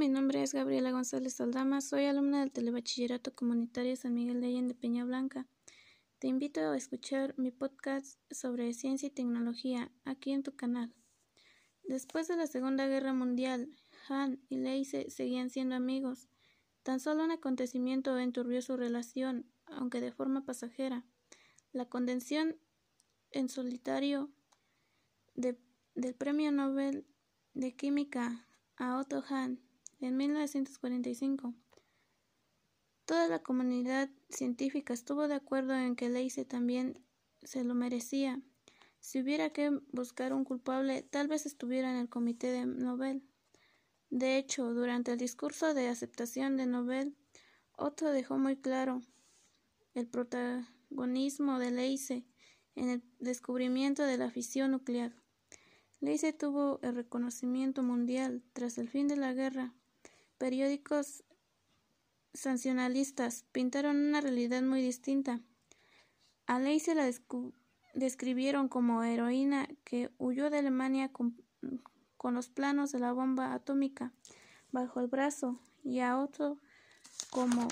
mi nombre es Gabriela González Saldama, soy alumna del Telebachillerato Comunitario San Miguel de Allende Peña Blanca. Te invito a escuchar mi podcast sobre ciencia y tecnología aquí en tu canal. Después de la Segunda Guerra Mundial, Han y Leise seguían siendo amigos. Tan solo un acontecimiento enturbió su relación, aunque de forma pasajera. La condensión en solitario del Premio Nobel de Química a Otto Hahn en 1945. Toda la comunidad científica estuvo de acuerdo en que Leise también se lo merecía. Si hubiera que buscar un culpable, tal vez estuviera en el comité de Nobel. De hecho, durante el discurso de aceptación de Nobel, Otto dejó muy claro el protagonismo de Leise en el descubrimiento de la fisión nuclear. Leise tuvo el reconocimiento mundial tras el fin de la guerra. Periódicos sancionalistas pintaron una realidad muy distinta. A Leise la describieron como heroína que huyó de Alemania con, con, los planos de la bomba atómica bajo el brazo y a otro como,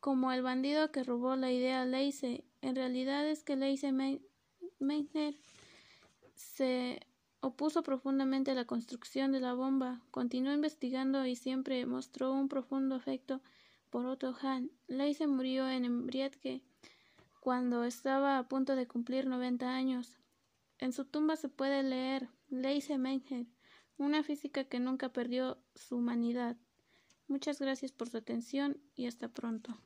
como el bandido que robó la idea a Leise. En realidad es que Leise Meitner se opuso profundamente a la construcción de la bomba, continuó investigando y siempre mostró un profundo afecto por Otto Hahn. Leise murió en embriague cuando estaba a punto de cumplir 90 años. En su tumba se puede leer Leise Menger, una física que nunca perdió su humanidad. Muchas gracias por su atención y hasta pronto.